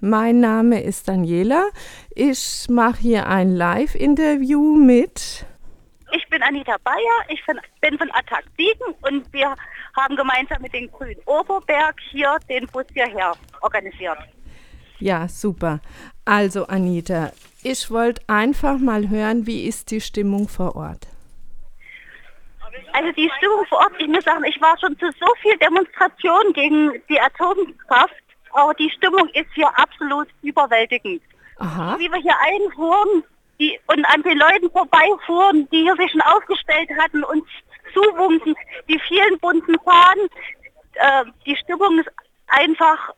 Mein Name ist Daniela. Ich mache hier ein Live-Interview mit. Ich bin Anita Bayer, ich bin von Attac Siegen und wir haben gemeinsam mit den Grünen Oberberg hier den Bus hierher organisiert. Ja, super. Also Anita, ich wollte einfach mal hören, wie ist die Stimmung vor Ort? Also die Stimmung vor Ort, ich muss sagen, ich war schon zu so viel Demonstrationen gegen die Atomkraft aber die Stimmung ist hier absolut überwältigend. Aha. Wie wir hier einfuhren die, und an den Leuten vorbeifuhren, die hier sich schon aufgestellt hatten und zuwunken, die vielen bunten Fahnen, äh, die Stimmung ist einfach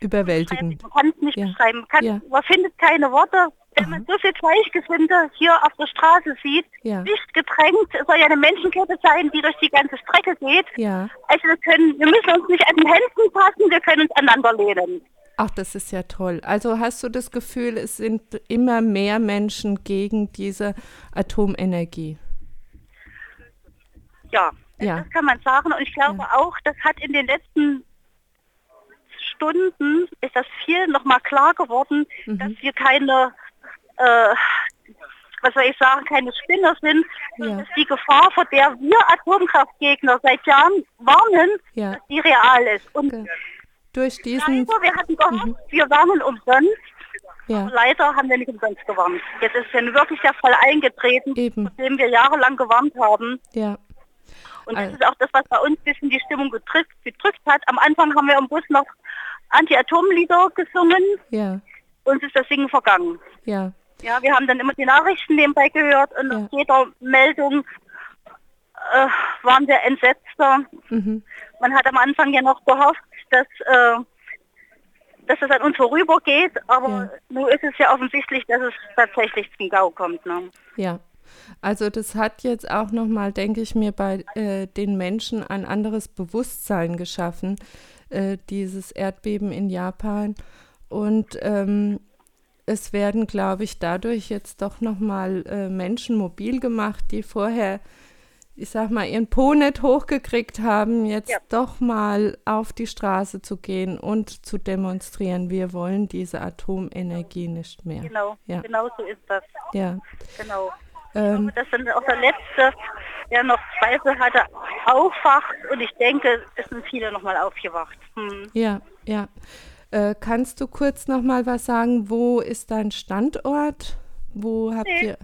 überwältigend. Man kann es nicht ja. beschreiben. Man, kann, ja. man findet keine Worte. Wenn man so viel Gleichgesinnte hier auf der Straße sieht, ja. dicht gedrängt, es soll ja eine Menschenkette sein, die durch die ganze Strecke geht. Ja. Also wir können, wir müssen uns nicht an den Händen passen, wir können uns aneinander lehnen. Ach, das ist ja toll. Also hast du das Gefühl, es sind immer mehr Menschen gegen diese Atomenergie? Ja, ja. das kann man sagen. Und ich glaube ja. auch, das hat in den letzten Stunden ist das viel nochmal klar geworden, mhm. dass wir keine äh, was soll ich sagen, keine Spinner sind, ja. dass die Gefahr, vor der wir Atomkraftgegner seit Jahren warnen, ja. dass die real ist. Und okay. durch diesen... Leider, wir hatten gehofft, mhm. wir warnen umsonst. Ja. Leider haben wir nicht umsonst gewarnt. Jetzt ist ja wirklich der Fall eingetreten, Eben. dem wir jahrelang gewarnt haben. Ja. Und das also. ist auch das, was bei uns ein bisschen die Stimmung gedrückt, gedrückt hat. Am Anfang haben wir im Bus noch Anti-Atom-Lieder gesungen. Ja. Uns ist das Singen vergangen. Ja. Ja, wir haben dann immer die Nachrichten nebenbei gehört und ja. nach jeder Meldung äh, waren wir entsetzter. Mhm. Man hat am Anfang ja noch gehofft, dass, äh, dass es an uns vorübergeht, aber ja. nun ist es ja offensichtlich, dass es tatsächlich zum Gau kommt. Ne? Ja. Also das hat jetzt auch nochmal, denke ich mir, bei äh, den Menschen ein anderes Bewusstsein geschaffen, äh, dieses Erdbeben in Japan. Und ähm, es werden, glaube ich, dadurch jetzt doch nochmal äh, Menschen mobil gemacht, die vorher, ich sag mal, ihren Po nicht hochgekriegt haben, jetzt ja. doch mal auf die Straße zu gehen und zu demonstrieren. Wir wollen diese Atomenergie nicht mehr. Genau, ja. genau so ist das. Ja. Genau. Ähm, das sind auch der letzte, der noch Zweifel hatte, aufwacht und ich denke, es sind viele nochmal aufgewacht. Hm. Ja, ja. Äh, kannst du kurz noch mal was sagen? Wo ist dein Standort? Wo habt nee. ihr?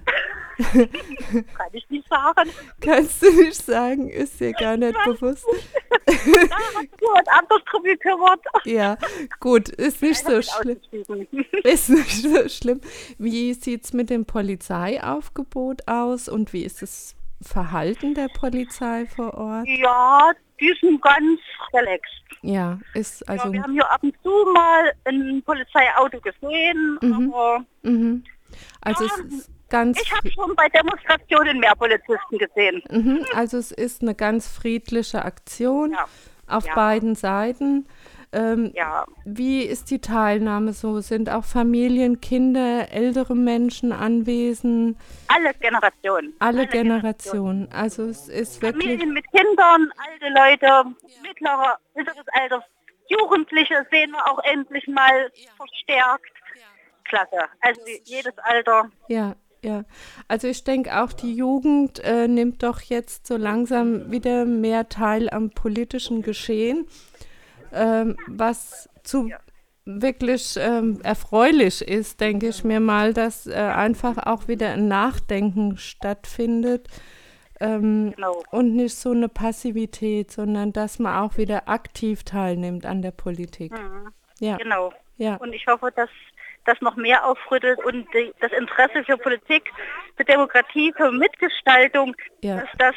Kann ich nicht sagen. Kannst du nicht sagen? Ist dir gar nicht bewusst. da hast du was anderes drum gekümmert. Ja, gut, ist nicht Nein, so schlimm. Ist nicht so schlimm. Wie sieht es mit dem Polizeiaufgebot aus und wie ist das Verhalten der Polizei vor Ort? Ja, die sind ganz relaxed. Ja, ist also. Ja, wir haben hier ab und zu mal ein Polizeiauto gesehen, mhm. aber. Mhm. Also ja, es ist ganz. Ich habe schon bei Demonstrationen mehr Polizisten gesehen. Mhm. Also es ist eine ganz friedliche Aktion ja. auf beiden Seiten. Ähm, ja. Wie ist die Teilnahme so? Sind auch Familien, Kinder, ältere Menschen anwesend? Alle Generationen. Alle, Alle Generationen. Generationen. Also es ist wirklich... Familien mit Kindern, alte Leute, ja. mittlerer, mittleres Alter, Jugendliche sehen wir auch endlich mal ja. verstärkt. Klasse. Also jedes Alter. Ja, ja. Also ich denke auch, die Jugend äh, nimmt doch jetzt so langsam wieder mehr teil am politischen Geschehen ähm, was zu wirklich ähm, erfreulich ist, denke ich mir mal, dass äh, einfach auch wieder ein Nachdenken stattfindet ähm, genau. und nicht so eine Passivität, sondern dass man auch wieder aktiv teilnimmt an der Politik. Mhm. Ja. Genau. Ja. Und ich hoffe, dass das noch mehr aufrüttelt und die, das Interesse für Politik, für Demokratie, für Mitgestaltung, ja. dass das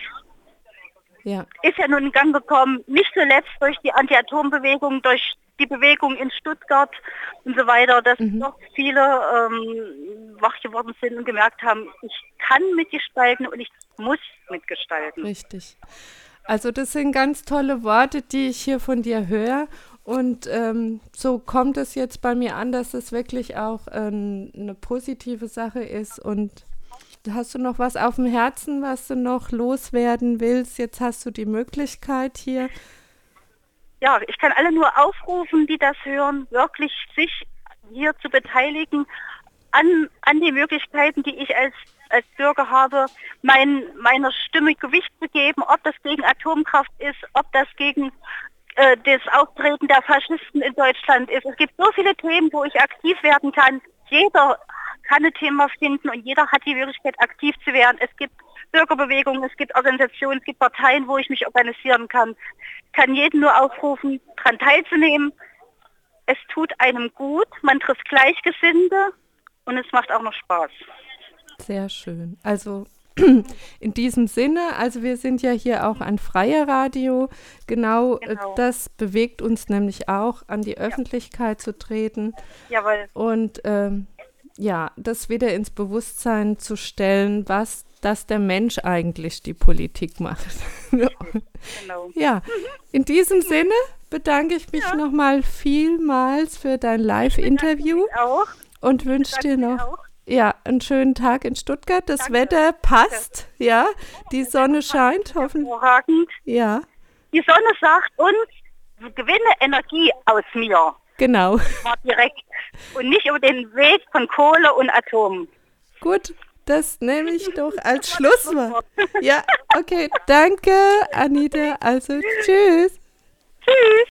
ja. ist ja nun in Gang gekommen, nicht zuletzt durch die Anti-Atom-Bewegung, durch die Bewegung in Stuttgart und so weiter, dass mhm. doch viele ähm, wach geworden sind und gemerkt haben, ich kann mitgestalten und ich muss mitgestalten. Richtig. Also das sind ganz tolle Worte, die ich hier von dir höre. Und ähm, so kommt es jetzt bei mir an, dass es wirklich auch ähm, eine positive Sache ist und Hast du noch was auf dem Herzen, was du noch loswerden willst? Jetzt hast du die Möglichkeit hier. ja, ich kann alle nur aufrufen, die das hören, wirklich sich hier zu beteiligen an, an die Möglichkeiten, die ich als, als Bürger habe, mein, meiner Stimme Gewicht zu geben, ob das gegen Atomkraft ist, ob das gegen äh, das Auftreten der Faschisten in Deutschland ist. Es gibt so viele Themen, wo ich aktiv werden kann. Jeder kann ein Thema finden und jeder hat die Möglichkeit, aktiv zu werden. Es gibt Bürgerbewegungen, es gibt Organisationen, es gibt Parteien, wo ich mich organisieren kann. Ich kann jeden nur aufrufen, daran teilzunehmen. Es tut einem gut, man trifft Gleichgesinnte und es macht auch noch Spaß. Sehr schön. Also in diesem Sinne, also wir sind ja hier auch ein freier Radio. Genau, äh, genau. das bewegt uns nämlich auch, an die Öffentlichkeit ja. zu treten. Jawohl. Und ähm, ja, das wieder ins Bewusstsein zu stellen, was dass der Mensch eigentlich die Politik macht. genau. Ja, in diesem Sinne bedanke ich mich ja. nochmal vielmals für dein Live-Interview und wünsche dir noch ja, einen schönen Tag in Stuttgart. Das Danke. Wetter passt, ja. Die Sonne scheint hoffentlich. Ja. Die Sonne sagt uns, gewinne Energie aus mir. Genau. direkt. Und nicht über den Weg von Kohle und Atom. Gut, das nehme ich doch als Schlusswort. Ja, okay. Danke, Anita. Also, tschüss. Tschüss.